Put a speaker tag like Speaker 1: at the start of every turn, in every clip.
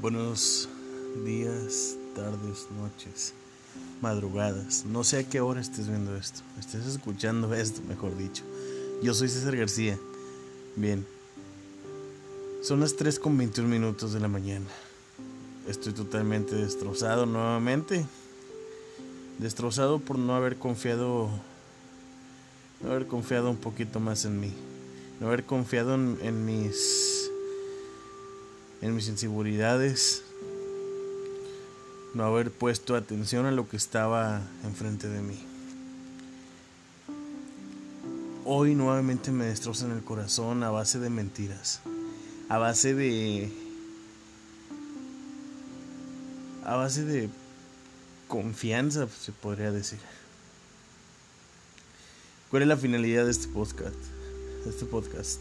Speaker 1: Buenos días, tardes, noches, madrugadas. No sé a qué hora estés viendo esto. Estés escuchando esto, mejor dicho. Yo soy César García. Bien. Son las 3 con 21 minutos de la mañana. Estoy totalmente destrozado nuevamente. Destrozado por no haber confiado. No haber confiado un poquito más en mí. No haber confiado en, en mis en mis inseguridades, no haber puesto atención a lo que estaba enfrente de mí. Hoy nuevamente me destrozan el corazón a base de mentiras, a base de... a base de confianza, se podría decir. ¿Cuál es la finalidad de este podcast? De este podcast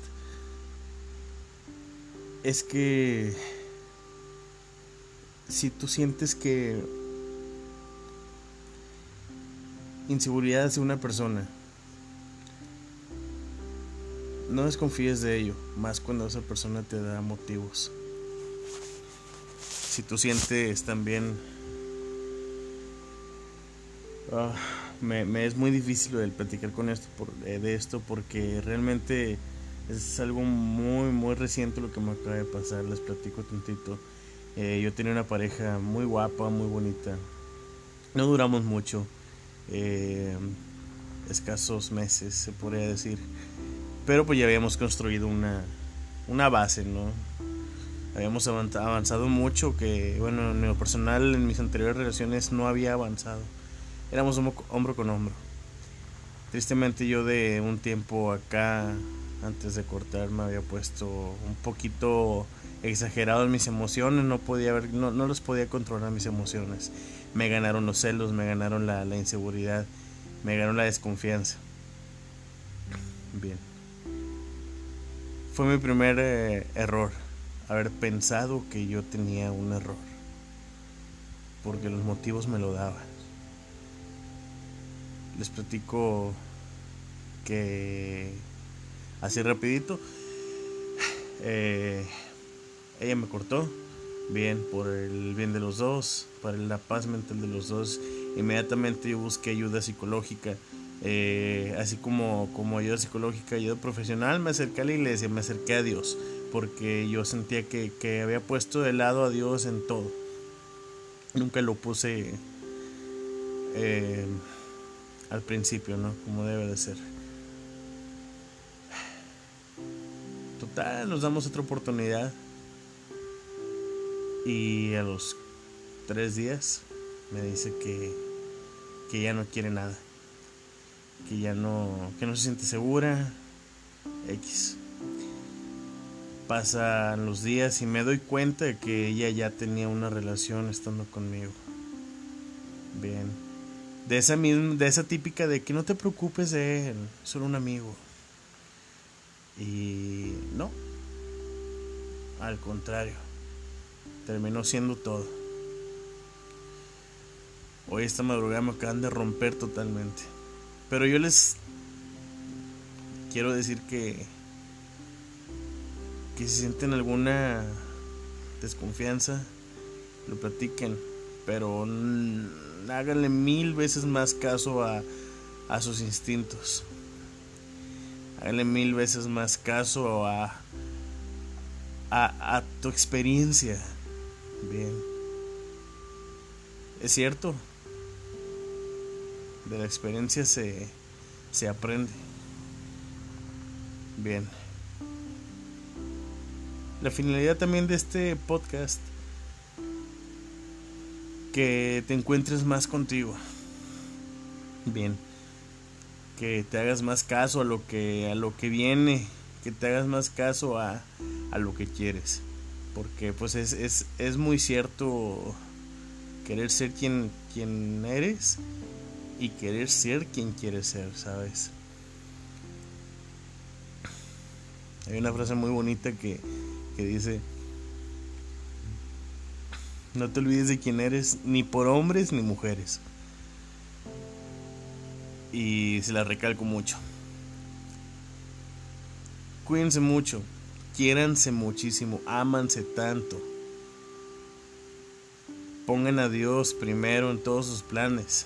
Speaker 1: es que si tú sientes que inseguridad hacia una persona, no desconfíes de ello, más cuando esa persona te da motivos. Si tú sientes también... Ah, me, es muy difícil el platicar con esto eh, de esto porque realmente es algo muy, muy reciente lo que me acaba de pasar. Les platico tantito. Eh, yo tenía una pareja muy guapa, muy bonita. No duramos mucho. Eh, escasos meses, se podría decir. Pero pues ya habíamos construido una, una base, ¿no? Habíamos avanzado mucho que, bueno, en lo personal, en mis anteriores relaciones no había avanzado. Éramos hombro con hombro. Tristemente yo de un tiempo acá antes de cortar me había puesto un poquito exagerado en mis emociones, no podía ver, no, no los podía controlar mis emociones. Me ganaron los celos, me ganaron la, inseguridad, me ganaron la desconfianza. Bien. Fue mi primer eh, error, haber pensado que yo tenía un error, porque los motivos me lo daban. Les platico que así rapidito. Eh, ella me cortó, bien, por el bien de los dos, para la paz mental de los dos. Inmediatamente yo busqué ayuda psicológica, eh, así como, como ayuda psicológica, ayuda profesional, me acerqué a la iglesia, me acerqué a Dios, porque yo sentía que, que había puesto de lado a Dios en todo. Nunca lo puse eh, al principio, ¿no? Como debe de ser. Nos damos otra oportunidad. Y a los tres días me dice que, que ya no quiere nada. Que ya no, que no se siente segura. X. Pasan los días y me doy cuenta de que ella ya tenía una relación estando conmigo. Bien. De esa misma, de esa típica de que no te preocupes de él, solo un amigo. Y no, al contrario, terminó siendo todo. Hoy esta madrugada me acaban de romper totalmente. Pero yo les quiero decir que que si sienten alguna desconfianza, lo platiquen, pero háganle mil veces más caso a, a sus instintos. Háganle mil veces más caso a, a, a tu experiencia. Bien. Es cierto. De la experiencia se, se aprende. Bien. La finalidad también de este podcast que te encuentres más contigo. Bien que te hagas más caso a lo que a lo que viene, que te hagas más caso a, a lo que quieres. Porque pues es, es, es, muy cierto querer ser quien, quien eres y querer ser quien quieres ser, ¿sabes? Hay una frase muy bonita que, que dice, no te olvides de quién eres, ni por hombres ni mujeres y se la recalco mucho. Cuídense mucho, quiéranse muchísimo, ámanse tanto pongan a Dios primero en todos sus planes.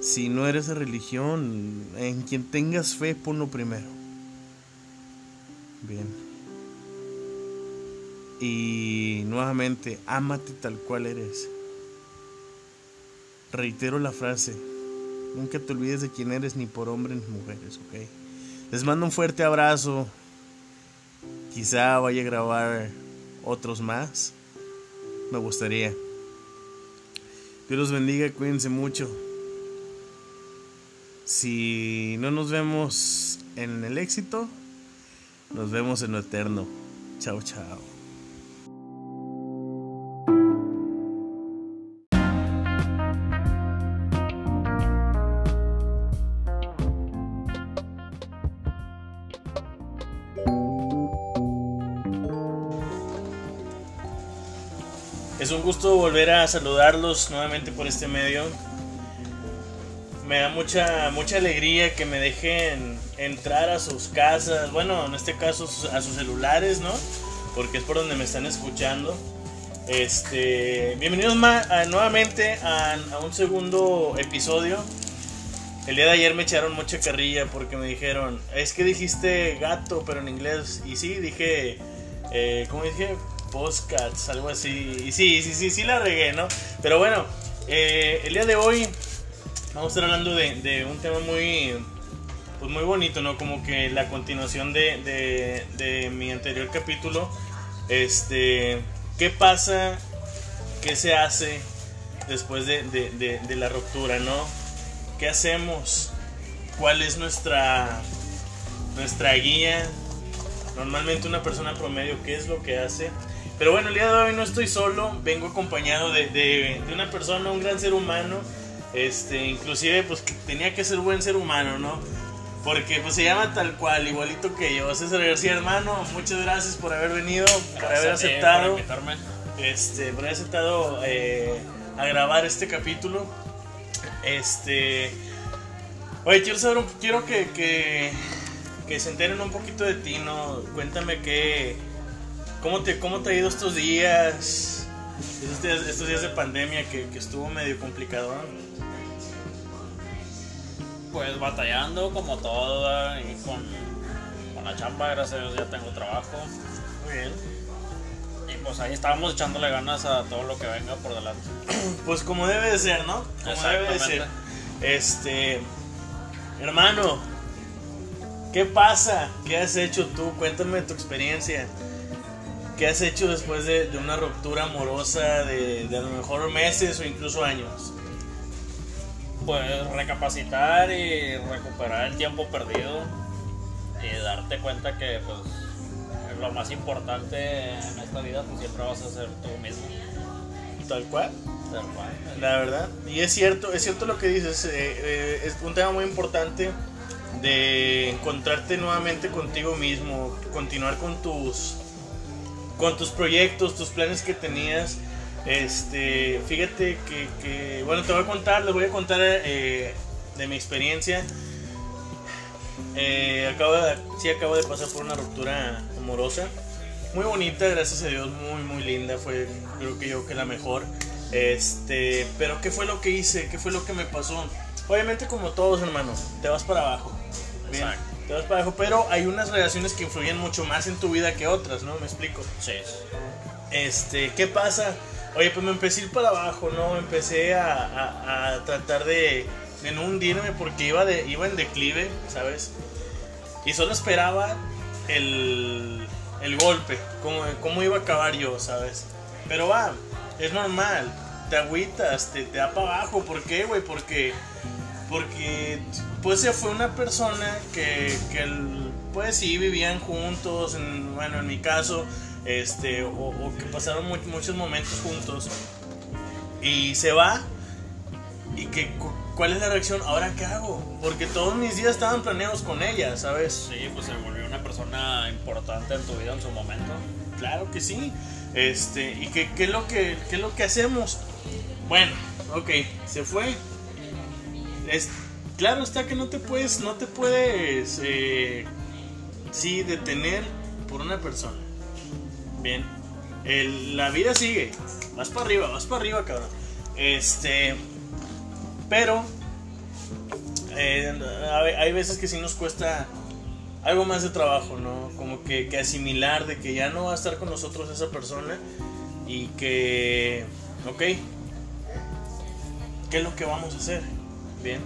Speaker 1: Si no eres de religión, en quien tengas fe, ponlo primero. Bien. Y nuevamente, ámate tal cual eres. Reitero la frase, nunca te olvides de quién eres ni por hombres ni mujeres, ¿ok? Les mando un fuerte abrazo. Quizá vaya a grabar otros más. Me gustaría. Dios los bendiga, cuídense mucho. Si no nos vemos en el éxito, nos vemos en lo eterno. Chao, chao. Es un gusto volver a saludarlos nuevamente por este medio me da mucha mucha alegría que me dejen entrar a sus casas, bueno, en este caso a sus celulares, ¿no? Porque es por donde me están escuchando. Este, bienvenidos nuevamente a, un segundo episodio. El día de ayer me echaron mucha carrilla porque me dijeron, es que dijiste gato, pero en inglés. Y sí, dije, eh, ¿cómo dije? Postcats, algo así. Y sí, sí, sí, sí la regué, ¿no? Pero bueno, eh, el día de hoy vamos a estar hablando de, un tema muy, pues muy bonito, ¿no? Como que la continuación de, de, mi anterior capítulo. Este, ¿qué pasa? ¿Qué se hace después de, la ruptura, no? ¿Qué hacemos? ¿Cuál es nuestra, nuestra guía? Normalmente una persona promedio, ¿qué es lo que hace? Pero bueno, el día de hoy no estoy solo, vengo acompañado de, de una persona, un gran ser humano este, inclusive, pues tenía que ser buen ser humano, ¿no? Porque pues se llama tal cual, igualito que yo. César García, hermano, muchas gracias por haber venido, por haber aceptado. este, por haber aceptado eh, a grabar este capítulo. Este. Oye, quiero saber, quiero que, que, se enteren un poquito de ti, ¿no? Cuéntame qué. ¿Cómo te, cómo te ha ido estos días? Estos días, de pandemia que, que estuvo medio complicado.
Speaker 2: Pues batallando como todo y con, con, la chamba, gracias a Dios ya tengo trabajo.
Speaker 1: Muy bien.
Speaker 2: Y pues ahí estábamos echándole ganas a todo lo que venga por delante.
Speaker 1: Pues como debe de ser, ¿no? Como debe de ser. Este, hermano, ¿qué pasa? ¿Qué has hecho tú? Cuéntame tu experiencia. ¿Qué has hecho después de, de una ruptura amorosa de, de a lo mejor meses o incluso años?
Speaker 2: pues recapacitar y recuperar el tiempo perdido y darte cuenta que pues lo más importante en esta vida pues siempre vas a ser tú mismo.
Speaker 1: Tal cual. Tal cual. La verdad. Y es cierto, es cierto lo que dices. Eh, eh, es un tema muy importante de encontrarte nuevamente contigo mismo, continuar con tus con tus proyectos, tus planes que tenías este, fíjate que, bueno, te voy a contar, les voy a contar eh, de mi experiencia. Eh, acabo de, sí, acabo de pasar por una ruptura amorosa. Muy bonita, gracias a Dios, muy, muy linda. Fue, creo que yo que la mejor. Este, pero ¿qué fue lo que hice? ¿Qué fue lo que me pasó? Obviamente, como todos, hermanos, te vas para abajo. Bien, te vas para abajo, pero hay unas relaciones que influyen mucho más en tu vida que otras, ¿no? Me explico.
Speaker 2: Sí.
Speaker 1: Este, ¿qué pasa? Oye, pues me empecé a ir para abajo, ¿no? Empecé a, tratar de, de, no hundirme porque iba, de, iba en declive, ¿sabes? Y solo esperaba el, el golpe, cómo, cómo iba a acabar yo, ¿sabes? Pero va, es normal, te agüitas, te, te da para abajo. ¿Por qué, güey? Porque, porque pues se fue una persona que, que pues sí, vivían juntos, bueno, en mi caso este, o, que pasaron muchos momentos juntos y se va y que cuál es la reacción ahora qué hago porque todos mis días estaban planeados con ella sabes
Speaker 2: sí pues se volvió una persona importante en tu vida en su momento.
Speaker 1: Claro que sí. Este y qué, qué es lo que qué es lo que hacemos bueno ok se fue es claro está que no te puedes no te puedes eh, sí detener por una persona Bien. La vida sigue. Vas para arriba, vas para arriba, cabrón. Este. Pero. eh, hay, hay veces que sí nos cuesta algo más de trabajo, ¿no? Como que, que asimilar de que ya no va a estar con nosotros esa persona y que. Ok. ¿Qué es lo que vamos a hacer? Bien.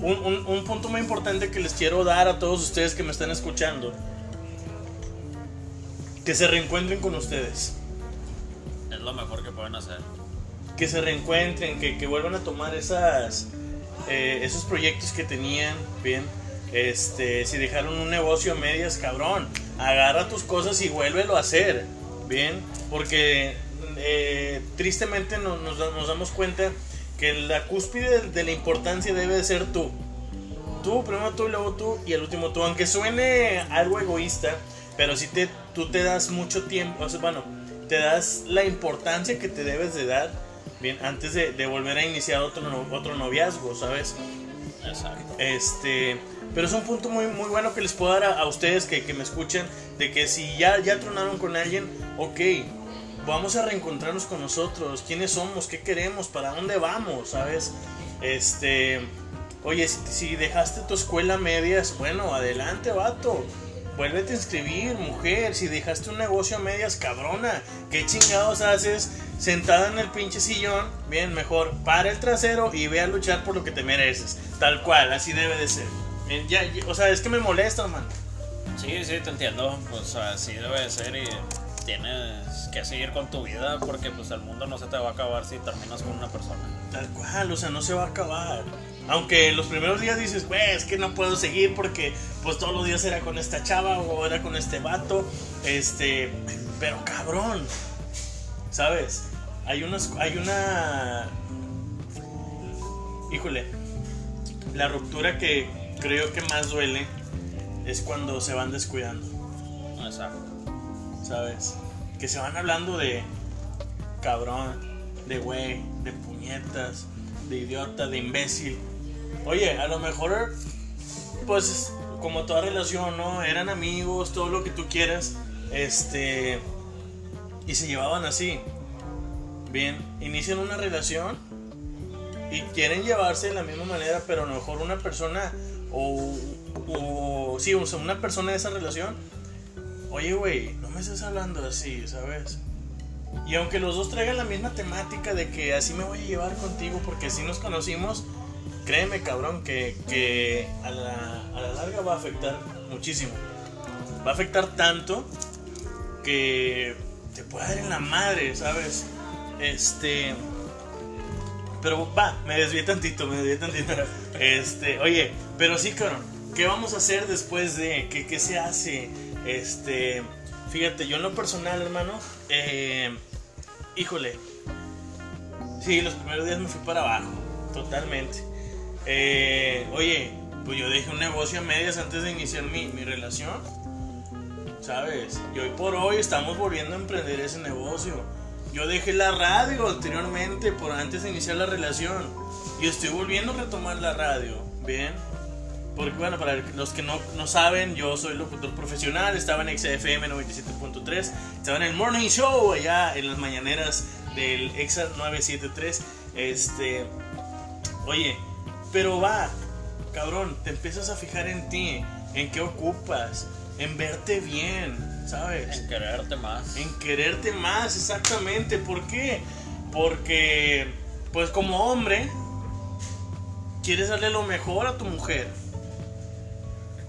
Speaker 1: Un, un- un punto muy importante que les quiero dar a todos ustedes que me están escuchando. Que se reencuentren con ustedes.
Speaker 2: Es lo mejor que pueden hacer.
Speaker 1: que se reencuentren, que, que vuelvan a tomar esas, eh, esos proyectos que tenían, bien. Este, si dejaron un negocio a medias, cabrón, agarra tus cosas y vuélvelo a hacer, bien. Porque eh, tristemente nos damos cuenta que la cúspide de, la importancia debe de ser tú. Tú, primero tú luego tú y el último tú. Aunque suene algo egoísta, pero si te, tú te das mucho tiempo, o sea, bueno, te das la importancia que te debes de dar, bien, antes de, de volver a iniciar otro, otro noviazgo, ¿sabes?
Speaker 2: Exacto.
Speaker 1: Este, pero es un punto muy, muy bueno que les puedo dar a, a ustedes que, que me escuchan, de que si ya, ya tronaron con alguien, ok, vamos a reencontrarnos con nosotros, quiénes somos, qué queremos, para dónde vamos, ¿sabes? Este, oye, si, dejaste tu escuela medias, bueno, adelante, vato. Vuélvete a inscribir, mujer. Si dejaste un negocio a medias, cabrona. ¿Qué chingados haces sentada en el pinche sillón? Bien, mejor para el trasero y ve a luchar por lo que te mereces. Tal cual, así debe de ser. O sea, es que me molesta, hermano.
Speaker 2: Sí, sí, te entiendo. Pues así debe de ser y tienes que seguir con tu vida porque pues el mundo no se te va a acabar si terminas con una persona.
Speaker 1: Tal cual, o sea, no se va a acabar. Aunque los primeros días dices, güey, es que no puedo seguir porque pues todos los días era con esta chava o era con este vato. Este, pero cabrón, ¿sabes? Hay unas, hay una... Híjole, la ruptura que creo que más duele es cuando se van descuidando.
Speaker 2: Exacto.
Speaker 1: ¿Sabes? Que se van hablando de cabrón, de güey, de puñetas, de idiota, de imbécil. Oye, a lo mejor, pues, como toda relación, ¿no? Eran amigos, todo lo que tú quieras, este, y se llevaban así. Bien, inician una relación y quieren llevarse de la misma manera, pero a lo mejor una persona o, o sí, o sea, una persona de esa relación Oye, güey, no me estés hablando así, ¿sabes? Y aunque los dos traigan la misma temática de que así me voy a llevar contigo porque así nos conocimos, créeme, cabrón, que, que a, la, a la larga va a afectar muchísimo. Va a afectar tanto que te puede dar en la madre, ¿sabes? Este. Pero va, me desvié tantito, me desvié tantito. Este, oye, pero sí, cabrón, ¿qué vamos a hacer después de? ¿Qué, qué se hace? Este, fíjate, yo en lo personal, hermano, eh, híjole, sí, los primeros días me fui para abajo, totalmente. Eh, oye, pues yo dejé un negocio a medias antes de iniciar mi, mi relación, ¿sabes? Y hoy por hoy estamos volviendo a emprender ese negocio. Yo dejé la radio anteriormente, por antes de iniciar la relación, y estoy volviendo a retomar la radio, ¿bien? Porque bueno, para los que no, no saben, yo soy locutor profesional, estaba en XFM 97.3, estaba en el Morning Show allá en las mañaneras del EXA 973. Este, oye, pero va, cabrón, te empiezas a fijar en ti, en qué ocupas, en verte bien, ¿sabes?
Speaker 2: En quererte más.
Speaker 1: En quererte más, exactamente. ¿Por qué? Porque, pues como hombre, quieres darle lo mejor a tu mujer.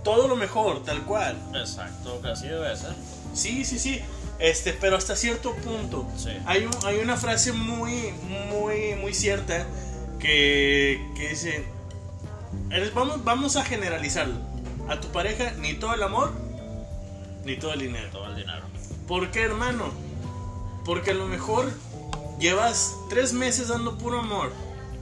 Speaker 1: Todo lo mejor, tal cual.
Speaker 2: Exacto, que así debe ser.
Speaker 1: Sí, sí, sí. Este, pero hasta cierto punto.
Speaker 2: Sí.
Speaker 1: Hay, un- hay una frase muy, muy, muy cierta que, que dice, vamos, vamos a generalizarlo. A tu pareja ni todo el amor, ni todo el dinero.
Speaker 2: Todo el dinero.
Speaker 1: ¿Por qué, hermano? Porque a lo mejor llevas tres meses dando puro amor,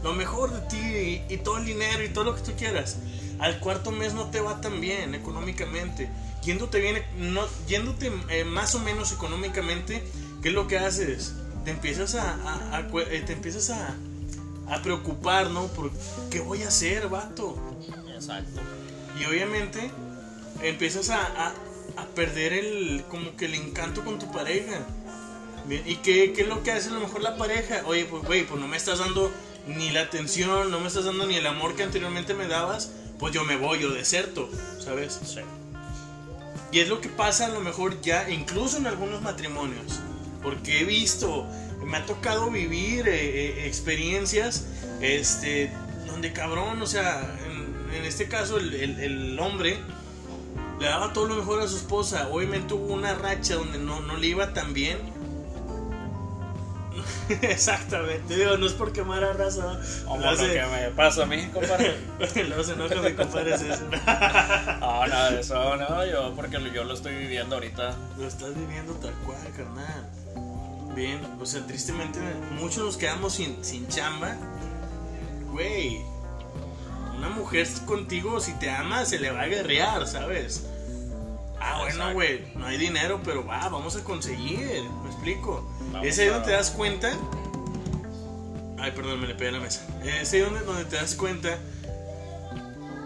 Speaker 1: lo mejor de ti y, y todo el dinero y todo lo que tú quieras. Al cuarto mes no te va tan bien económicamente. Yéndote, bien, no, yéndote eh, más o menos económicamente, ¿qué es lo que haces? Te empiezas a, a- a cu- eh, te empiezas a, a preocupar, ¿no? Por qué voy a hacer, vato.
Speaker 2: Exacto.
Speaker 1: Y obviamente empiezas a, perder el como que el encanto con tu pareja. Bien, ¿Y qué, qué es lo que hace a lo mejor la pareja? Oye, pues, güey, pues no me estás dando ni la atención, no me estás dando ni el amor que anteriormente me dabas, pues yo me voy, yo deserto, ¿sabes?
Speaker 2: Sí.
Speaker 1: Y es lo que pasa a lo mejor ya, incluso en algunos matrimonios. Porque he visto, me ha tocado vivir eh, eh, experiencias, este, donde cabrón, o sea, en, en este caso el, el- el hombre le daba todo lo mejor a su esposa. Obviamente hubo una racha donde no, no le iba tan bien. Exactamente, digo, no es por quemar a raza.
Speaker 2: Como
Speaker 1: Lo
Speaker 2: que me pasa a mí, compadre.
Speaker 1: Se enoja mi compadre César.
Speaker 2: No, nada de eso, no, yo porque yo lo estoy viviendo ahorita.
Speaker 1: Lo estás viviendo tal cual, carnal. Bien, o sea, tristemente muchos nos quedamos sin, sin chamba. Güey, una mujer contigo, si te ama, se le va a guerrear, ¿sabes? Ah, bueno, güey, no hay dinero, pero va, vamos a conseguir, me explico. Es ahí
Speaker 2: a-
Speaker 1: donde te das cuenta. Ay, perdón, me le pegué a la mesa. Es ahí donde, donde te das cuenta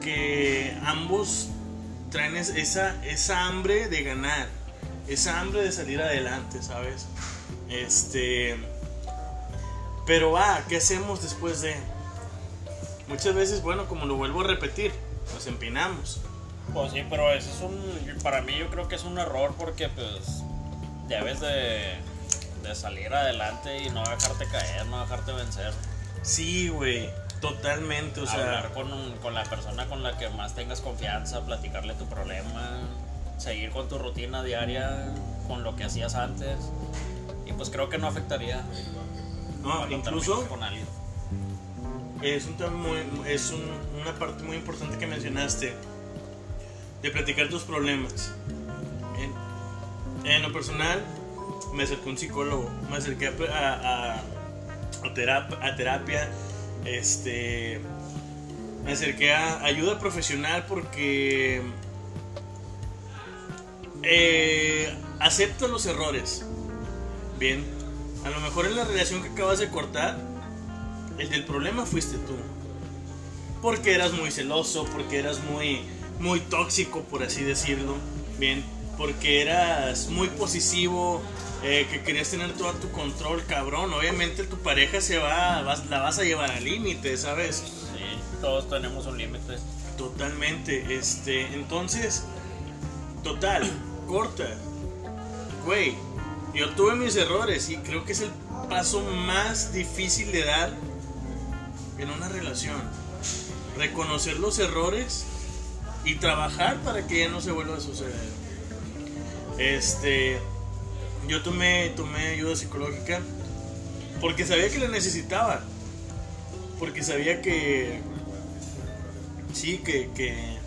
Speaker 1: que ambos traen es- esa, esa hambre de ganar, esa hambre de salir adelante, ¿sabes? Este. Pero va, ¿qué hacemos después de? Muchas veces, bueno, como lo vuelvo a repetir, nos empinamos.
Speaker 2: Pues sí, pero eso es un. Para mí, yo creo que es un error porque, pues, debes de, de salir adelante y no dejarte caer, no dejarte vencer.
Speaker 1: Sí, güey, totalmente, o sea.
Speaker 2: Hablar con, con la persona con la que más tengas confianza, platicarle tu problema, seguir con tu rutina diaria, con lo que hacías antes. Y pues creo que no afectaría.
Speaker 1: No, incluso
Speaker 2: con alguien.
Speaker 1: es, un, tema muy- es un- una parte muy importante que mencionaste de platicar tus problemas. En, en lo personal, me acerqué a un psicólogo, me acerqué a, a, a- a terap- a terapia, este, me acerqué a ayuda profesional porque eh, acepto los errores. Bien, a lo mejor en la relación que acabas de cortar, el del problema fuiste tú. Porque eras muy celoso, porque eras muy, muy tóxico, por así decirlo. Bien, porque eras muy posesivo, eh, que querías tener todo a tu control, cabrón. Obviamente tu pareja se va, vas- la vas a llevar al límite, ¿sabes?
Speaker 2: Sí, todos tenemos un límite.
Speaker 1: Totalmente, este, entonces, total, corta. Güey, yo tuve mis errores y creo que es el paso más difícil de dar en una relación. Reconocer los errores y trabajar para que ya no se vuelva a suceder. Este, yo tomé, tomé ayuda psicológica porque sabía que la necesitaba. Porque sabía que sí, que, que,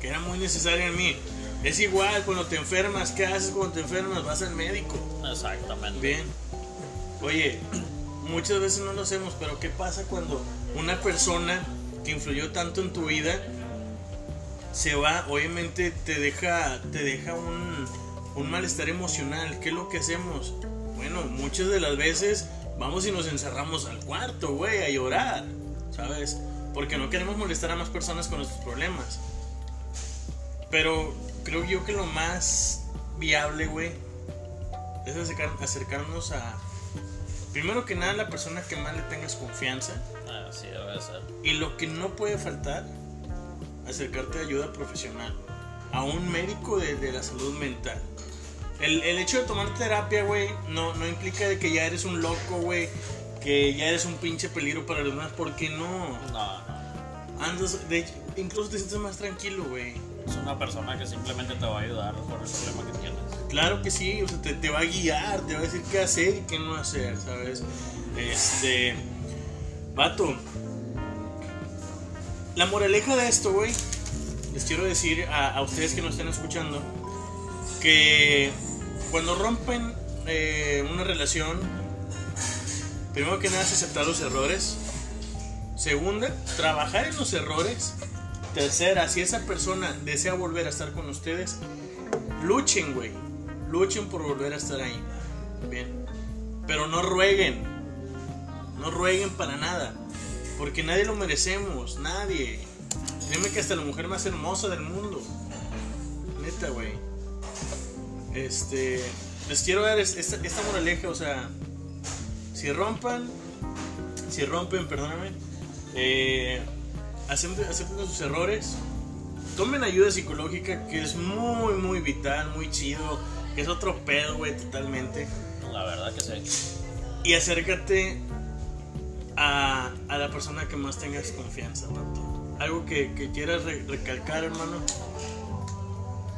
Speaker 1: que era muy necesaria en mí. Es igual cuando te enfermas, ¿qué haces cuando te enfermas? Vas al médico.
Speaker 2: Exactamente.
Speaker 1: Bien. Oye, muchas veces no lo hacemos, pero ¿qué pasa cuando una persona que influyó tanto en tu vida se va? Obviamente te deja, te deja un, un malestar emocional. ¿Qué es lo que hacemos? Bueno, muchas de las veces vamos y nos encerramos al cuarto, güey, a llorar, ¿sabes? Porque no queremos molestar a más personas con nuestros problemas. Pero creo yo que lo más viable, güey, es acercar- acercarnos a, primero que nada, la persona que más le tengas confianza.
Speaker 2: Así debe de ser.
Speaker 1: Y lo que no puede faltar, acercarte a ayuda profesional, a un médico de, de la salud mental. El, el hecho de tomar terapia, güey, no, no implica de que ya eres un loco, güey, que ya eres un pinche peligro para los demás, porque no.
Speaker 2: No, no.
Speaker 1: Andas, de hecho, incluso te sientes más tranquilo, güey.
Speaker 2: Es una persona que simplemente te va a ayudar por el problema que tienes.
Speaker 1: Claro que sí, o sea, te, te va a guiar, te va a decir qué hacer y qué no hacer, ¿sabes? Este. Vato. La moraleja de esto, güey. Les quiero decir a, a ustedes que nos están escuchando que cuando rompen eh, una relación, primero que nada es aceptar los errores. Segunda, trabajar en los errores. Tercera, si esa persona desea volver a estar con ustedes, luchen, güey. Luchen por volver a estar ahí. Bien. Pero no rueguen. No rueguen para nada. Porque nadie lo merecemos. Nadie. Créeme que hasta la mujer más hermosa del mundo. Neta, güey. Este. les quiero dar esta, esta moraleja, o sea, si rompan, si rompen, perdóname, eh, acepten, acepten sus errores, tomen ayuda psicológica, que es muy, muy vital, muy chido, que es otro pedo, güey, totalmente.
Speaker 2: La verdad que sí.
Speaker 1: Y acércate a, a la persona que más tengas confianza. Algo que, que quieras re- recalcar, hermano.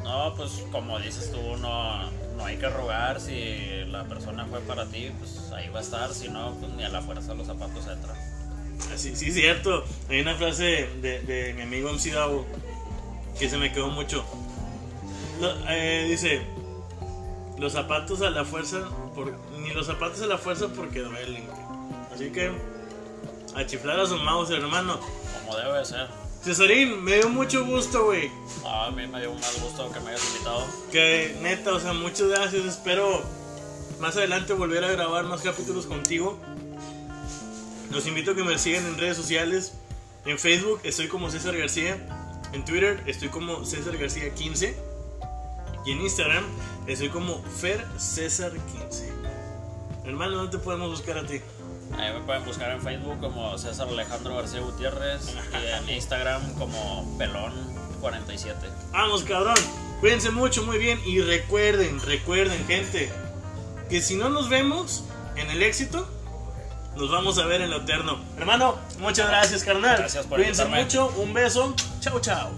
Speaker 2: No, pues como dices tú, no, no hay que rogar. Si la persona fue para ti, pues ahí va a estar. Si no, pues ni a la fuerza los zapatos entran.
Speaker 1: Así, sí, cierto. Hay una frase de, de mi amigo MC Davo que se me quedó mucho. Lo- eh, dice: Los zapatos a la fuerza, por, ni los zapatos a la fuerza porque duelen. Así que, a chiflar a su mouse, hermano.
Speaker 2: Como debe de ser.
Speaker 1: Cesarín, me dio mucho gusto, güey.
Speaker 2: A mí me dio más gusto que me hayas invitado.
Speaker 1: Que neta, o sea, muchas gracias. Espero más adelante volver a grabar más capítulos contigo. Los invito a que me sigan en redes sociales. En Facebook estoy como César García. En Twitter estoy como César García 15. Y en Instagram estoy como Fer César 15. Hermano, ¿dónde te podemos buscar a ti?
Speaker 2: Ahí me pueden buscar en Facebook como César Alejandro García Gutiérrez y en Instagram como Pelón47.
Speaker 1: Vamos, cabrón. Cuídense mucho, muy bien. Y recuerden, recuerden, gente, que si no nos vemos en el éxito, nos vamos a ver en lo eterno. Hermano, muchas gracias, carnal.
Speaker 2: Gracias por
Speaker 1: Cuídense mucho. Un beso. Chao, chao.